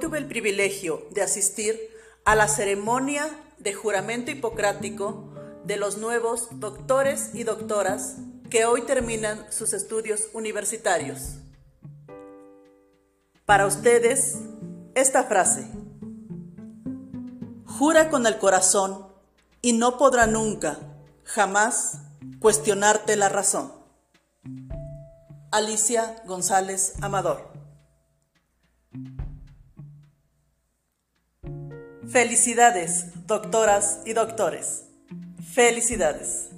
tuve el privilegio de asistir a la ceremonia de juramento hipocrático de los nuevos doctores y doctoras que hoy terminan sus estudios universitarios. Para ustedes, esta frase. Jura con el corazón y no podrá nunca, jamás, cuestionarte la razón. Alicia González Amador. Felicidades, doctoras y doctores. Felicidades.